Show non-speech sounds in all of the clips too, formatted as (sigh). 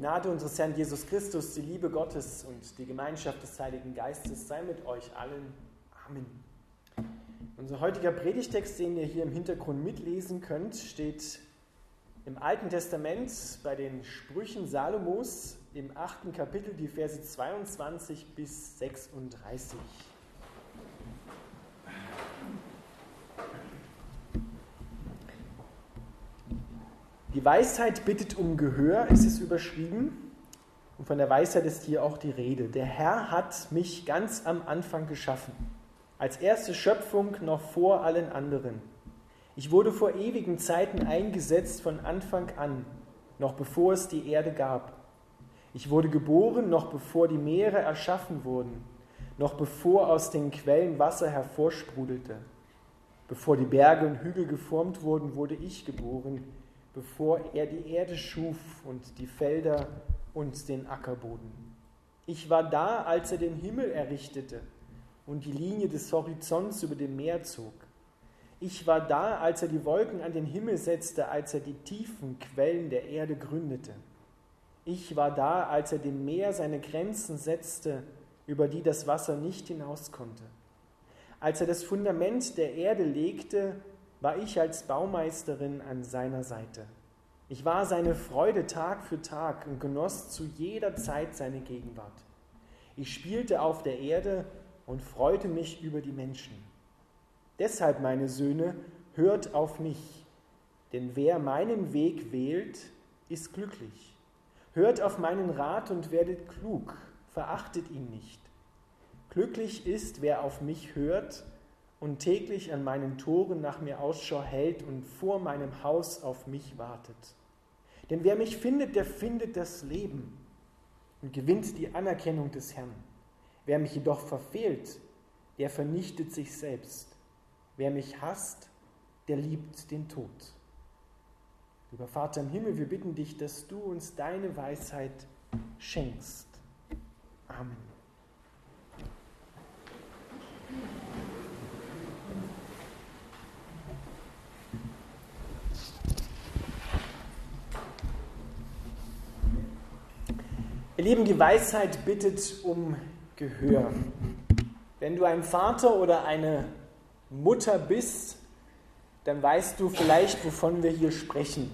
Gnade unseres Herrn Jesus Christus, die Liebe Gottes und die Gemeinschaft des Heiligen Geistes sei mit euch allen. Amen. Unser heutiger Predigtext, den ihr hier im Hintergrund mitlesen könnt, steht im Alten Testament bei den Sprüchen Salomos im achten Kapitel, die Verse 22 bis 36. Die Weisheit bittet um Gehör, ist es überschrieben. Und von der Weisheit ist hier auch die Rede. Der Herr hat mich ganz am Anfang geschaffen, als erste Schöpfung noch vor allen anderen. Ich wurde vor ewigen Zeiten eingesetzt von Anfang an, noch bevor es die Erde gab. Ich wurde geboren, noch bevor die Meere erschaffen wurden, noch bevor aus den Quellen Wasser hervorsprudelte. Bevor die Berge und Hügel geformt wurden, wurde ich geboren bevor er die Erde schuf und die Felder und den Ackerboden. Ich war da, als er den Himmel errichtete und die Linie des Horizonts über dem Meer zog. Ich war da, als er die Wolken an den Himmel setzte, als er die tiefen Quellen der Erde gründete. Ich war da, als er dem Meer seine Grenzen setzte, über die das Wasser nicht hinaus konnte. Als er das Fundament der Erde legte war ich als Baumeisterin an seiner Seite. Ich war seine Freude Tag für Tag und genoss zu jeder Zeit seine Gegenwart. Ich spielte auf der Erde und freute mich über die Menschen. Deshalb, meine Söhne, hört auf mich, denn wer meinen Weg wählt, ist glücklich. Hört auf meinen Rat und werdet klug, verachtet ihn nicht. Glücklich ist, wer auf mich hört und täglich an meinen Toren nach mir Ausschau hält und vor meinem Haus auf mich wartet. Denn wer mich findet, der findet das Leben und gewinnt die Anerkennung des Herrn. Wer mich jedoch verfehlt, der vernichtet sich selbst. Wer mich hasst, der liebt den Tod. Lieber Vater im Himmel, wir bitten dich, dass du uns deine Weisheit schenkst. Amen. Ihr Lieben, die Weisheit bittet um Gehör. Wenn du ein Vater oder eine Mutter bist, dann weißt du vielleicht, wovon wir hier sprechen.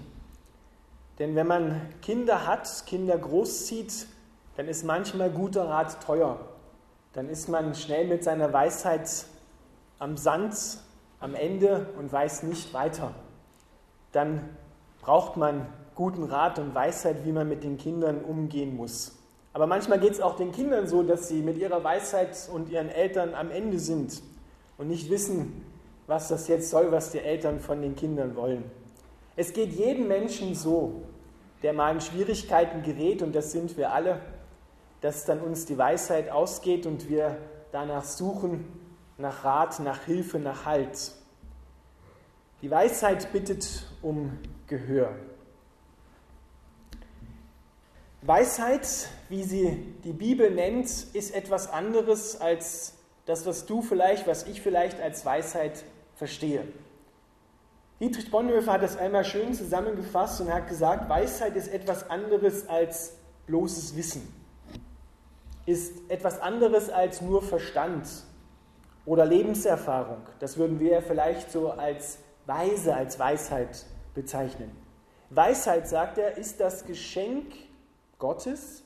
Denn wenn man Kinder hat, Kinder großzieht, dann ist manchmal guter Rat teuer. Dann ist man schnell mit seiner Weisheit am Sand, am Ende und weiß nicht weiter. Dann braucht man guten Rat und Weisheit, wie man mit den Kindern umgehen muss. Aber manchmal geht es auch den Kindern so, dass sie mit ihrer Weisheit und ihren Eltern am Ende sind und nicht wissen, was das jetzt soll, was die Eltern von den Kindern wollen. Es geht jedem Menschen so, der mal in Schwierigkeiten gerät, und das sind wir alle, dass dann uns die Weisheit ausgeht und wir danach suchen, nach Rat, nach Hilfe, nach Halt. Die Weisheit bittet um Gehör. Weisheit, wie sie die Bibel nennt, ist etwas anderes als das, was du vielleicht, was ich vielleicht als Weisheit verstehe. Dietrich Bonhoeffer hat das einmal schön zusammengefasst und hat gesagt, Weisheit ist etwas anderes als bloßes Wissen, ist etwas anderes als nur Verstand oder Lebenserfahrung. Das würden wir vielleicht so als Weise, als Weisheit bezeichnen. Weisheit, sagt er, ist das Geschenk Gottes,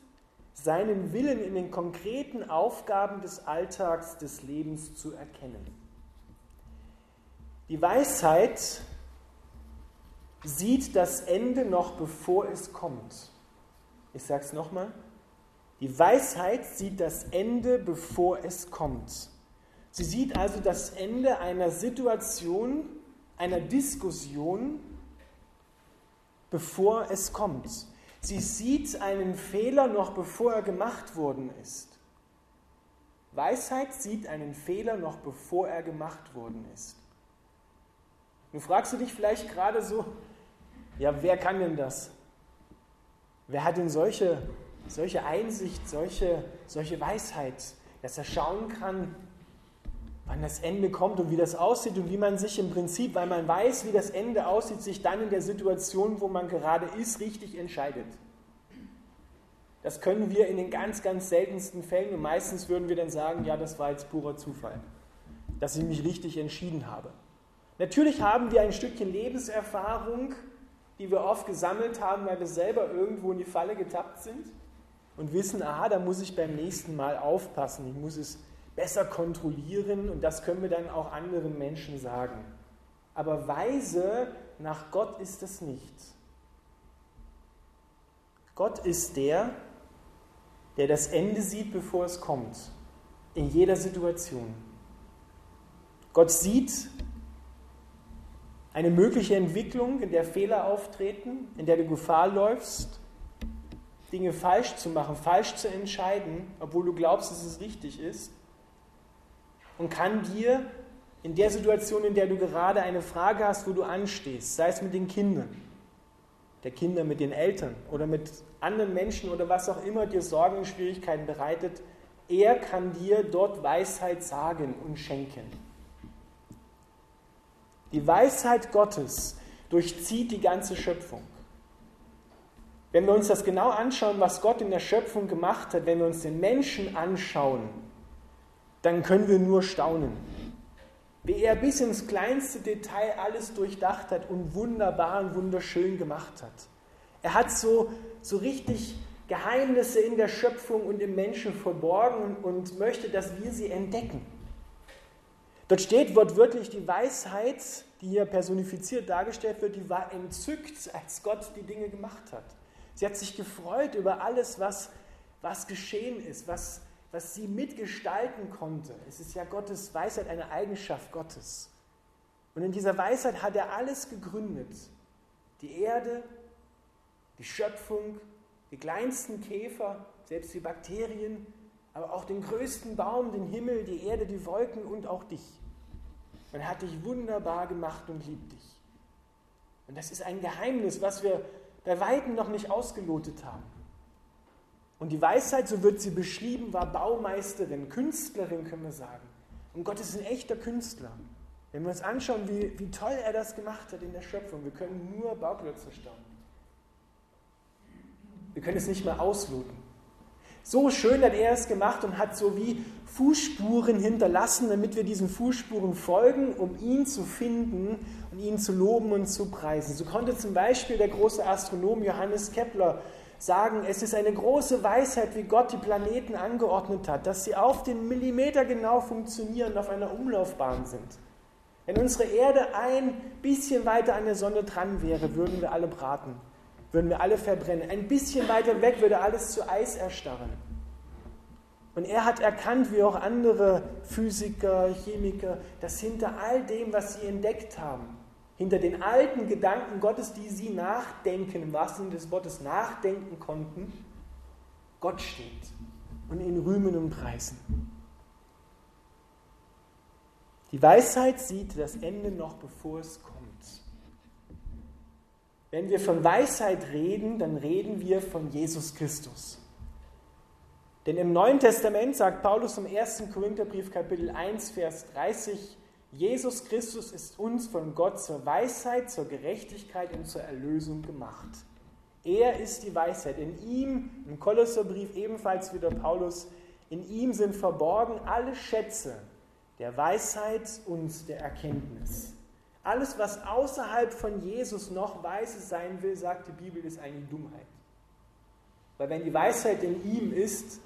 seinen Willen in den konkreten Aufgaben des Alltags des Lebens zu erkennen. Die Weisheit sieht das Ende noch bevor es kommt. Ich sage es nochmal. Die Weisheit sieht das Ende, bevor es kommt. Sie sieht also das Ende einer Situation, einer Diskussion, bevor es kommt. Sie sieht einen Fehler noch bevor er gemacht worden ist. Weisheit sieht einen Fehler noch bevor er gemacht worden ist. Nun fragst du dich vielleicht gerade so, ja, wer kann denn das? Wer hat denn solche, solche Einsicht, solche, solche Weisheit, dass er schauen kann, wann das Ende kommt und wie das aussieht und wie man sich im Prinzip, weil man weiß, wie das Ende aussieht, sich dann in der Situation, wo man gerade ist, richtig entscheidet. Das können wir in den ganz, ganz seltensten Fällen und meistens würden wir dann sagen, ja, das war jetzt purer Zufall, dass ich mich richtig entschieden habe. Natürlich haben wir ein Stückchen Lebenserfahrung, die wir oft gesammelt haben, weil wir selber irgendwo in die Falle getappt sind und wissen, aha, da muss ich beim nächsten Mal aufpassen, ich muss es besser kontrollieren und das können wir dann auch anderen Menschen sagen. Aber weise nach Gott ist es nicht. Gott ist der, der das Ende sieht, bevor es kommt, in jeder Situation. Gott sieht eine mögliche Entwicklung, in der Fehler auftreten, in der du Gefahr läufst, Dinge falsch zu machen, falsch zu entscheiden, obwohl du glaubst, dass es richtig ist, und kann dir in der Situation, in der du gerade eine Frage hast, wo du anstehst, sei es mit den Kindern, der Kinder mit den Eltern oder mit anderen Menschen oder was auch immer dir Sorgen und Schwierigkeiten bereitet, er kann dir dort Weisheit sagen und schenken. Die Weisheit Gottes durchzieht die ganze Schöpfung. Wenn wir uns das genau anschauen, was Gott in der Schöpfung gemacht hat, wenn wir uns den Menschen anschauen, dann können wir nur staunen. Wie er bis ins kleinste Detail alles durchdacht hat und wunderbar und wunderschön gemacht hat. Er hat so, so richtig Geheimnisse in der Schöpfung und im Menschen verborgen und möchte, dass wir sie entdecken. Dort steht wortwörtlich die Weisheit, die hier personifiziert dargestellt wird, die war entzückt, als Gott die Dinge gemacht hat. Sie hat sich gefreut über alles, was, was geschehen ist, was, was sie mitgestalten konnte. Es ist ja Gottes Weisheit eine Eigenschaft Gottes. Und in dieser Weisheit hat er alles gegründet. Die Erde, die Schöpfung, die kleinsten Käfer, selbst die Bakterien, aber auch den größten Baum, den Himmel, die Erde, die Wolken und auch dich. Man hat dich wunderbar gemacht und liebt dich. Und das ist ein Geheimnis, was wir bei Weitem noch nicht ausgelotet haben. Und die Weisheit, so wird sie beschrieben, war Baumeisterin, Künstlerin, können wir sagen. Und Gott ist ein echter Künstler. Wenn wir uns anschauen, wie, wie toll er das gemacht hat in der Schöpfung, wir können nur Bauklötze staunen. Wir können es nicht mehr ausloten. So schön hat er es gemacht und hat so wie Fußspuren hinterlassen, damit wir diesen Fußspuren folgen, um ihn zu finden und ihn zu loben und zu preisen. So konnte zum Beispiel der große Astronom Johannes Kepler sagen, es ist eine große Weisheit, wie Gott die Planeten angeordnet hat, dass sie auf den Millimeter genau funktionieren, auf einer Umlaufbahn sind. Wenn unsere Erde ein bisschen weiter an der Sonne dran wäre, würden wir alle braten würden wir alle verbrennen. Ein bisschen weiter weg würde alles zu Eis erstarren. Und er hat erkannt, wie auch andere Physiker, Chemiker, dass hinter all dem, was sie entdeckt haben, hinter den alten Gedanken Gottes, die sie nachdenken, im wahrsten Sinne des Wortes nachdenken konnten, Gott steht und ihn rühmen und preisen. Die Weisheit sieht das Ende noch, bevor es kommt. Wenn wir von Weisheit reden, dann reden wir von Jesus Christus. Denn im Neuen Testament sagt Paulus im 1. Korintherbrief Kapitel 1, Vers 30, Jesus Christus ist uns von Gott zur Weisheit, zur Gerechtigkeit und zur Erlösung gemacht. Er ist die Weisheit. In ihm, im Kolosserbrief ebenfalls wieder Paulus, in ihm sind verborgen alle Schätze der Weisheit und der Erkenntnis. Alles, was außerhalb von Jesus noch weise sein will, sagt die Bibel, ist eine Dummheit. Weil wenn die Weisheit in ihm ist,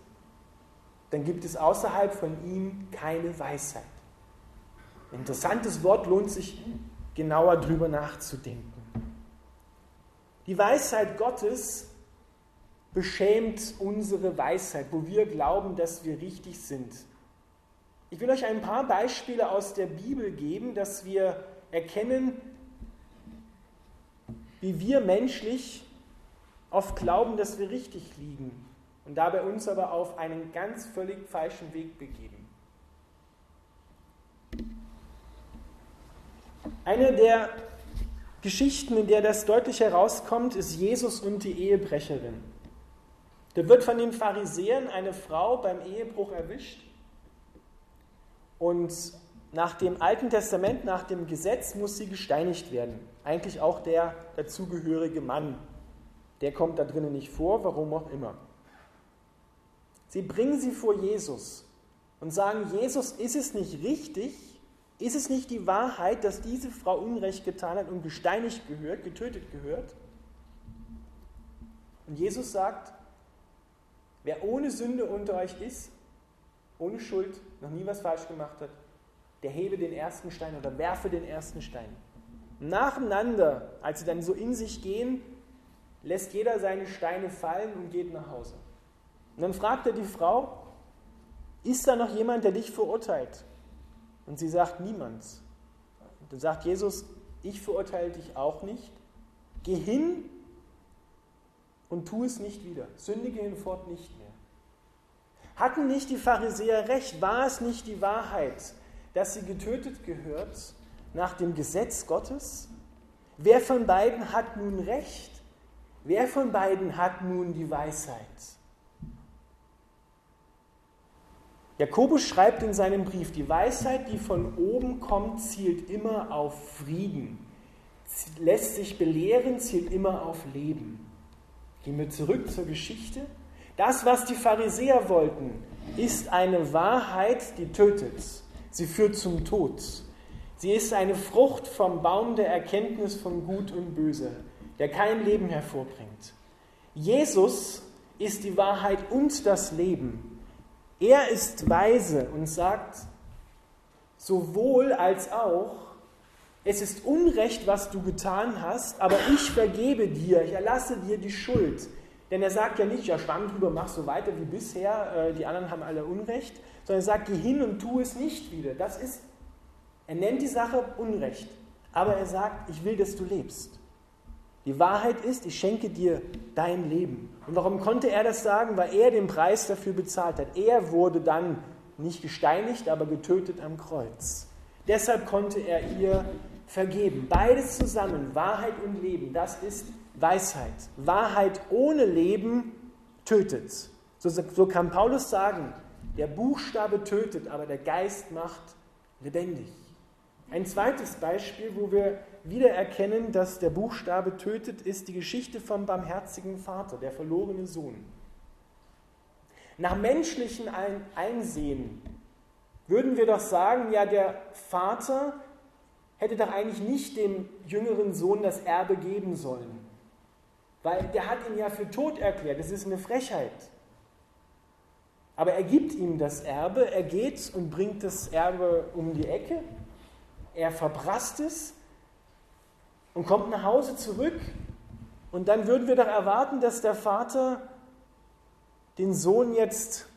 dann gibt es außerhalb von ihm keine Weisheit. Interessantes Wort lohnt sich genauer drüber nachzudenken. Die Weisheit Gottes beschämt unsere Weisheit, wo wir glauben, dass wir richtig sind. Ich will euch ein paar Beispiele aus der Bibel geben, dass wir erkennen, wie wir menschlich oft glauben, dass wir richtig liegen und dabei uns aber auf einen ganz völlig falschen Weg begeben. Eine der Geschichten, in der das deutlich herauskommt, ist Jesus und die Ehebrecherin. Da wird von den Pharisäern eine Frau beim Ehebruch erwischt und nach dem Alten Testament, nach dem Gesetz muss sie gesteinigt werden. Eigentlich auch der dazugehörige Mann. Der kommt da drinnen nicht vor, warum auch immer. Sie bringen sie vor Jesus und sagen, Jesus, ist es nicht richtig, ist es nicht die Wahrheit, dass diese Frau Unrecht getan hat und gesteinigt gehört, getötet gehört? Und Jesus sagt, wer ohne Sünde unter euch ist, ohne Schuld, noch nie was falsch gemacht hat, der hebe den ersten Stein oder werfe den ersten Stein. Nacheinander, als sie dann so in sich gehen, lässt jeder seine Steine fallen und geht nach Hause. Und dann fragt er die Frau, ist da noch jemand, der dich verurteilt? Und sie sagt, niemand. Und dann sagt Jesus, ich verurteile dich auch nicht. Geh hin und tu es nicht wieder. Sündige hinfort nicht mehr. Hatten nicht die Pharisäer recht? War es nicht die Wahrheit, dass sie getötet gehört nach dem Gesetz Gottes? Wer von beiden hat nun recht? Wer von beiden hat nun die Weisheit? Jakobus schreibt in seinem Brief, die Weisheit, die von oben kommt, zielt immer auf Frieden, lässt sich belehren, zielt immer auf Leben. Gehen wir zurück zur Geschichte. Das, was die Pharisäer wollten, ist eine Wahrheit, die tötet. Sie führt zum Tod. Sie ist eine Frucht vom Baum der Erkenntnis von Gut und Böse, der kein Leben hervorbringt. Jesus ist die Wahrheit und das Leben. Er ist weise und sagt sowohl als auch, es ist Unrecht, was du getan hast, aber ich vergebe dir, ich erlasse dir die Schuld. Denn er sagt ja nicht, ja, schwamm drüber, mach so weiter wie bisher, äh, die anderen haben alle Unrecht, sondern er sagt, geh hin und tu es nicht wieder. Das ist, er nennt die Sache Unrecht, aber er sagt, ich will, dass du lebst. Die Wahrheit ist, ich schenke dir dein Leben. Und warum konnte er das sagen? Weil er den Preis dafür bezahlt hat. Er wurde dann nicht gesteinigt, aber getötet am Kreuz. Deshalb konnte er ihr vergeben. Beides zusammen, Wahrheit und Leben, das ist Weisheit. Wahrheit ohne Leben tötet. So, so kann Paulus sagen, der Buchstabe tötet, aber der Geist macht lebendig. Ein zweites Beispiel, wo wir wieder erkennen, dass der Buchstabe tötet, ist die Geschichte vom barmherzigen Vater, der verlorene Sohn. Nach menschlichem Einsehen würden wir doch sagen, ja, der Vater hätte doch eigentlich nicht dem jüngeren Sohn das Erbe geben sollen, weil der hat ihn ja für tot erklärt, das ist eine Frechheit. Aber er gibt ihm das Erbe, er geht und bringt das Erbe um die Ecke, er verprasst es und kommt nach Hause zurück. Und dann würden wir doch erwarten, dass der Vater den Sohn jetzt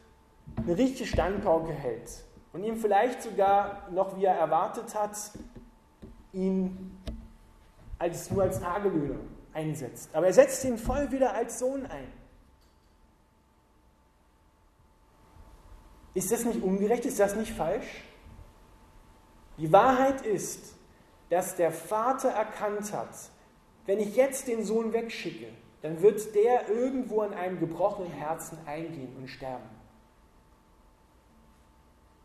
eine richtige Standpauke hält und ihm vielleicht sogar noch, wie er erwartet hat, ihn als, nur als Tagelöhner einsetzt. Aber er setzt ihn voll wieder als Sohn ein. Ist das nicht ungerecht? Ist das nicht falsch? Die Wahrheit ist, dass der Vater erkannt hat, wenn ich jetzt den Sohn wegschicke, dann wird der irgendwo an einem gebrochenen Herzen eingehen und sterben.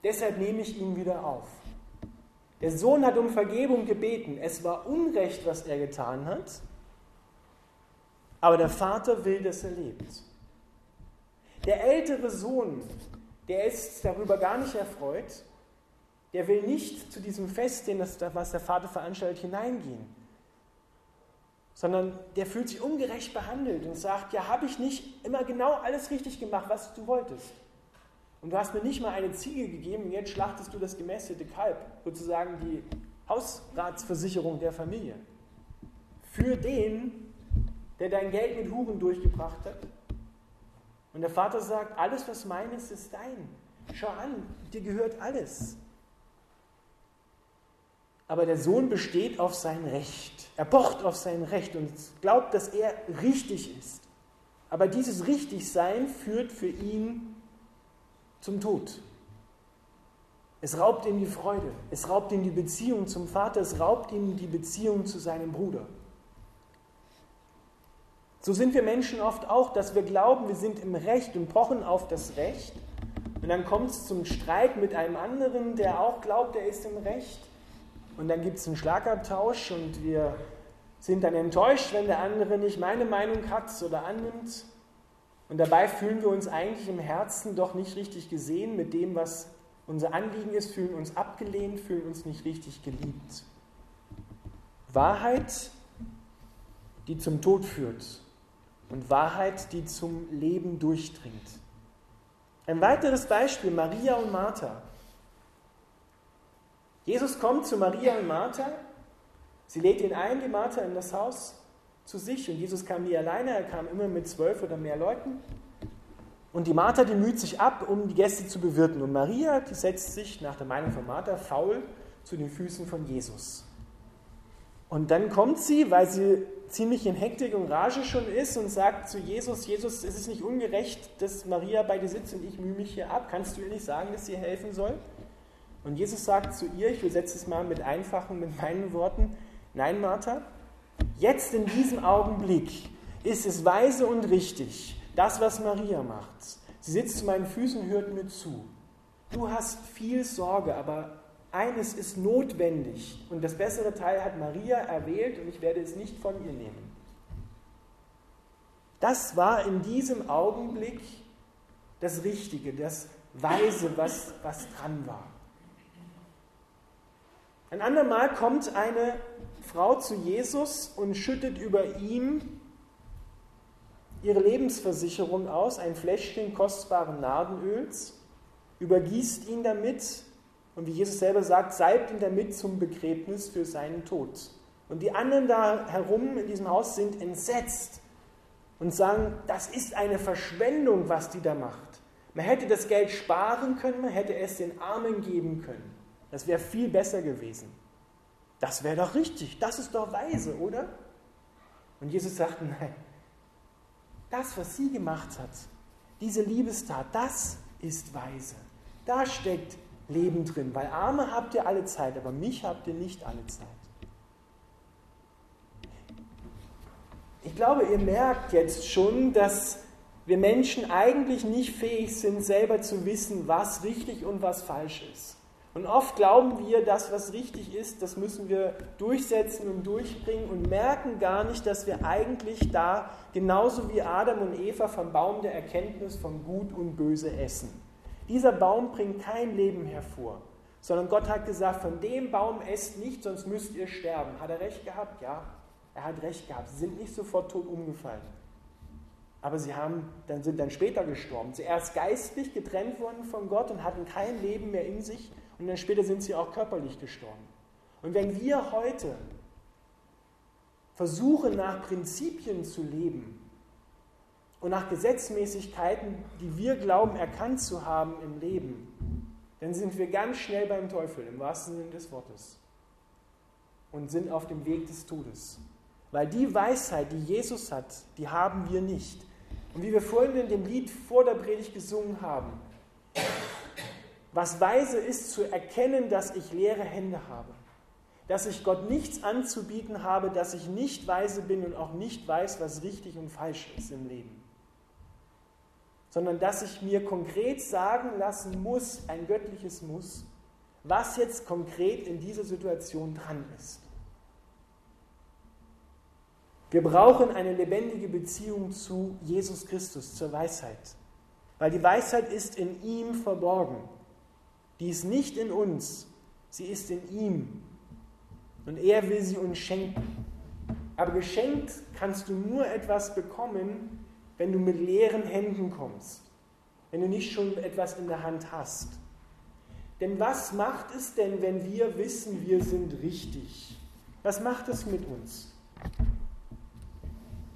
Deshalb nehme ich ihn wieder auf. Der Sohn hat um Vergebung gebeten. Es war Unrecht, was er getan hat, aber der Vater will, dass er lebt. Der ältere Sohn, der ist darüber gar nicht erfreut, der will nicht zu diesem Fest, den das, was der Vater veranstaltet, hineingehen, sondern der fühlt sich ungerecht behandelt und sagt, ja, habe ich nicht immer genau alles richtig gemacht, was du wolltest. Und du hast mir nicht mal eine Ziege gegeben und jetzt schlachtest du das gemästete Kalb, sozusagen die Hausratsversicherung der Familie. Für den, der dein Geld mit Huren durchgebracht hat. Und der Vater sagt, alles, was meines, ist dein. Schau an, dir gehört alles. Aber der Sohn besteht auf sein Recht. Er pocht auf sein Recht und glaubt, dass er richtig ist. Aber dieses Richtigsein führt für ihn zum Tod. Es raubt ihm die Freude, es raubt ihm die Beziehung zum Vater, es raubt ihm die Beziehung zu seinem Bruder. So sind wir Menschen oft auch, dass wir glauben, wir sind im Recht und pochen auf das Recht. Und dann kommt es zum Streit mit einem anderen, der auch glaubt, er ist im Recht und dann gibt es einen Schlagabtausch und wir sind dann enttäuscht, wenn der andere nicht meine Meinung hat oder annimmt. Und dabei fühlen wir uns eigentlich im Herzen doch nicht richtig gesehen mit dem, was unser Anliegen ist, fühlen uns abgelehnt, fühlen uns nicht richtig geliebt. Wahrheit, die zum Tod führt und Wahrheit, die zum Leben durchdringt. Ein weiteres Beispiel, Maria und Martha. Jesus kommt zu Maria und Martha, sie lädt ihn ein, die Martha, in das Haus zu sich und Jesus kam nie alleine, er kam immer mit zwölf oder mehr Leuten. Und die Martha, die müht sich ab, um die Gäste zu bewirten. Und Maria, die setzt sich nach der Meinung von Martha faul zu den Füßen von Jesus. Und dann kommt sie, weil sie ziemlich in Hektik und Rage schon ist und sagt zu Jesus, Jesus, es ist nicht ungerecht, dass Maria bei dir sitzt und ich mühe mich hier ab. Kannst du ihr nicht sagen, dass sie helfen soll? Und Jesus sagt zu ihr, ich übersetze es mal mit einfachen, mit meinen Worten, nein, Martha, jetzt in diesem Augenblick ist es weise und richtig, das, was Maria macht. Sie sitzt zu meinen Füßen und hört mir zu. Du hast viel Sorge, aber eines ist notwendig und das bessere Teil hat Maria erwählt und ich werde es nicht von ihr nehmen. Das war in diesem Augenblick das Richtige, das Weise, was, was dran war. Ein andermal kommt eine Frau zu Jesus und schüttet über ihm ihre Lebensversicherung aus, ein Fläschchen kostbaren Nardenöls, übergießt ihn damit und wie Jesus selber sagt, salbt ihn damit zum Begräbnis für seinen Tod. Und die anderen da herum in diesem Haus sind entsetzt und sagen, das ist eine Verschwendung, was die da macht. Man hätte das Geld sparen können, man hätte es den Armen geben können. Das wäre viel besser gewesen. Das wäre doch richtig, das ist doch weise, oder? Und Jesus sagt, (laughs) nein, das, was sie gemacht hat, diese Liebestat, das ist weise. Da steckt Leben drin, weil Arme habt ihr alle Zeit, aber mich habt ihr nicht alle Zeit. Ich glaube, ihr merkt jetzt schon, dass wir Menschen eigentlich nicht fähig sind, selber zu wissen, was richtig und was falsch ist. Und oft glauben wir, das, was richtig ist, das müssen wir durchsetzen und durchbringen und merken gar nicht, dass wir eigentlich da genauso wie Adam und Eva vom Baum der Erkenntnis von Gut und Böse essen. Dieser Baum bringt kein Leben hervor, sondern Gott hat gesagt, von dem Baum esst nicht, sonst müsst ihr sterben. Hat er recht gehabt? Ja, er hat recht gehabt. Sie sind nicht sofort tot umgefallen. Aber sie haben, dann sind dann später gestorben. Zuerst geistlich getrennt worden von Gott und hatten kein Leben mehr in sich und dann später sind sie auch körperlich gestorben. Und wenn wir heute versuchen, nach Prinzipien zu leben, und nach Gesetzmäßigkeiten, die wir glauben erkannt zu haben im Leben, dann sind wir ganz schnell beim Teufel, im wahrsten Sinne des Wortes, und sind auf dem Weg des Todes. Weil die Weisheit, die Jesus hat, die haben wir nicht. Und wie wir vorhin in dem Lied vor der Predigt gesungen haben, was weise ist, zu erkennen, dass ich leere Hände habe, dass ich Gott nichts anzubieten habe, dass ich nicht weise bin und auch nicht weiß, was richtig und falsch ist im Leben sondern dass ich mir konkret sagen lassen muss, ein göttliches Muss, was jetzt konkret in dieser Situation dran ist. Wir brauchen eine lebendige Beziehung zu Jesus Christus, zur Weisheit, weil die Weisheit ist in ihm verborgen. Die ist nicht in uns, sie ist in ihm. Und er will sie uns schenken. Aber geschenkt kannst du nur etwas bekommen, wenn du mit leeren Händen kommst, wenn du nicht schon etwas in der Hand hast. Denn was macht es denn, wenn wir wissen, wir sind richtig? Was macht es mit uns?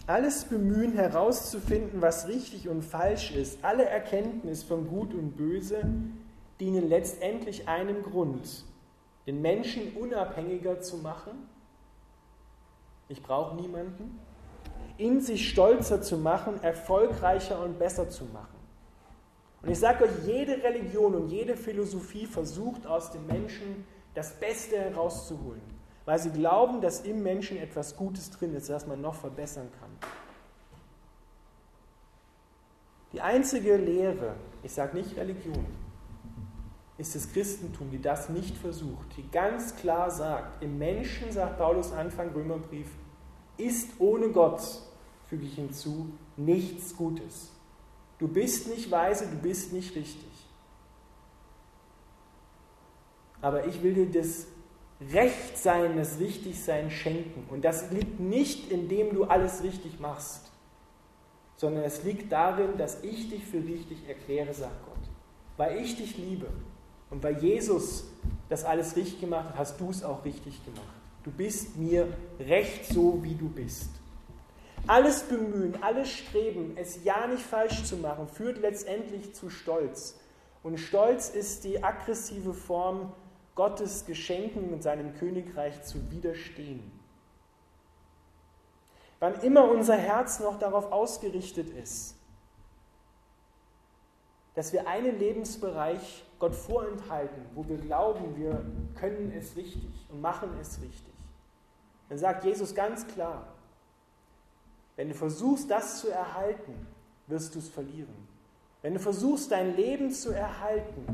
Alles Bemühen herauszufinden, was richtig und falsch ist, alle Erkenntnis von Gut und Böse, dienen letztendlich einem Grund, den Menschen unabhängiger zu machen. Ich brauche niemanden in sich stolzer zu machen, erfolgreicher und besser zu machen. Und ich sage euch, jede Religion und jede Philosophie versucht aus dem Menschen das Beste herauszuholen, weil sie glauben, dass im Menschen etwas Gutes drin ist, das man noch verbessern kann. Die einzige Lehre, ich sage nicht Religion, ist das Christentum, die das nicht versucht, die ganz klar sagt, im Menschen, sagt Paulus Anfang Römerbrief, ist ohne Gott füge ich hinzu, nichts Gutes. Du bist nicht weise, du bist nicht richtig. Aber ich will dir das Rechtsein, das Richtigsein schenken. Und das liegt nicht, indem du alles richtig machst, sondern es liegt darin, dass ich dich für richtig erkläre, sagt Gott. Weil ich dich liebe und weil Jesus das alles richtig gemacht hat, hast du es auch richtig gemacht. Du bist mir recht so, wie du bist. Alles Bemühen, alles Streben, es ja nicht falsch zu machen, führt letztendlich zu Stolz. Und Stolz ist die aggressive Form Gottes Geschenken und seinem Königreich zu widerstehen. Wann immer unser Herz noch darauf ausgerichtet ist, dass wir einen Lebensbereich Gott vorenthalten, wo wir glauben, wir können es richtig und machen es richtig, dann sagt Jesus ganz klar, wenn du versuchst, das zu erhalten, wirst du es verlieren. Wenn du versuchst, dein Leben zu erhalten,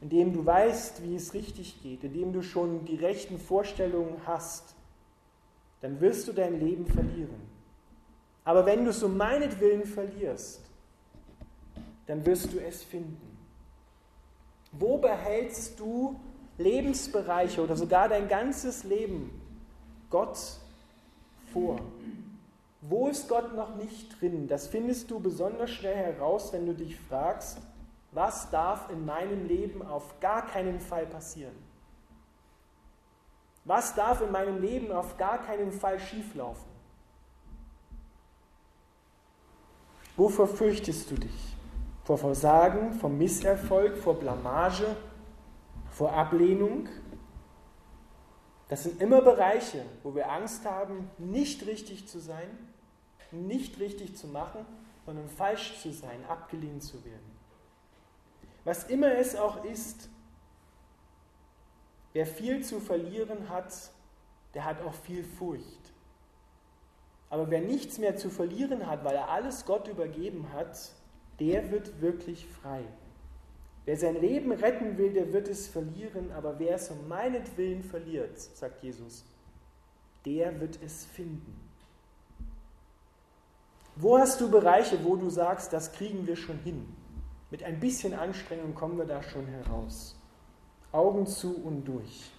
indem du weißt, wie es richtig geht, indem du schon die rechten Vorstellungen hast, dann wirst du dein Leben verlieren. Aber wenn du es um meinetwillen verlierst, dann wirst du es finden. Wo behältst du Lebensbereiche oder sogar dein ganzes Leben Gott vor? Wo ist Gott noch nicht drin? Das findest du besonders schnell heraus, wenn du dich fragst, was darf in meinem Leben auf gar keinen Fall passieren? Was darf in meinem Leben auf gar keinen Fall schieflaufen? Wovor fürchtest du dich? Vor Versagen, vor Misserfolg, vor Blamage, vor Ablehnung? Das sind immer Bereiche, wo wir Angst haben, nicht richtig zu sein, nicht richtig zu machen, sondern falsch zu sein, abgelehnt zu werden was immer es auch ist, wer viel zu verlieren hat, der hat auch viel Furcht. Aber wer nichts mehr zu verlieren hat, weil er alles Gott übergeben hat, der wird wirklich frei. Wer sein Leben retten will, der wird es verlieren, aber wer es um meinetwillen verliert, sagt Jesus, der wird es finden. Wo hast du Bereiche, wo du sagst, das kriegen wir schon hin? Mit ein bisschen Anstrengung kommen wir da schon heraus. Augen zu und durch.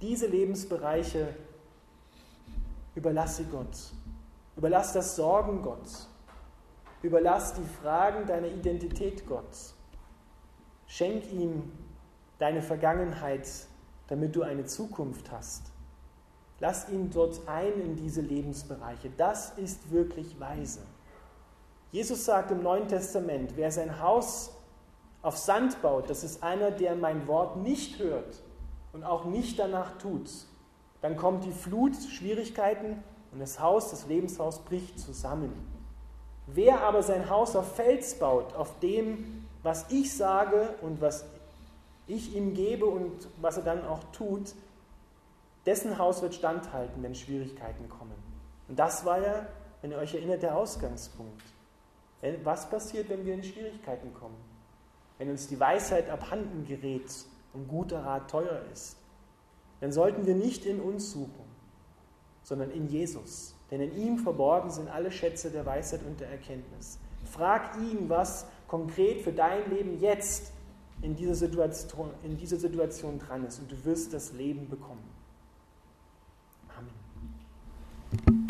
Diese Lebensbereiche überlasse Gott. Überlass das Sorgen Gott. Überlass die Fragen deiner Identität Gott. Schenk ihm deine Vergangenheit, damit du eine Zukunft hast. Lass ihn dort ein in diese Lebensbereiche. Das ist wirklich weise. Jesus sagt im Neuen Testament, wer sein Haus auf Sand baut, das ist einer, der mein Wort nicht hört und auch nicht danach tut. Dann kommt die Flut, Schwierigkeiten und das Haus, das Lebenshaus bricht zusammen. Wer aber sein Haus auf Fels baut, auf dem, was ich sage und was ich ihm gebe und was er dann auch tut, dessen Haus wird standhalten, wenn Schwierigkeiten kommen. Und das war ja, wenn ihr euch erinnert, der Ausgangspunkt. Was passiert, wenn wir in Schwierigkeiten kommen? Wenn uns die Weisheit abhanden gerät und guter Rat teuer ist, dann sollten wir nicht in uns suchen, sondern in Jesus denn in ihm verborgen sind alle Schätze der Weisheit und der Erkenntnis. Frag ihn, was konkret für dein Leben jetzt in dieser Situation, in dieser Situation dran ist und du wirst das Leben bekommen. Amen.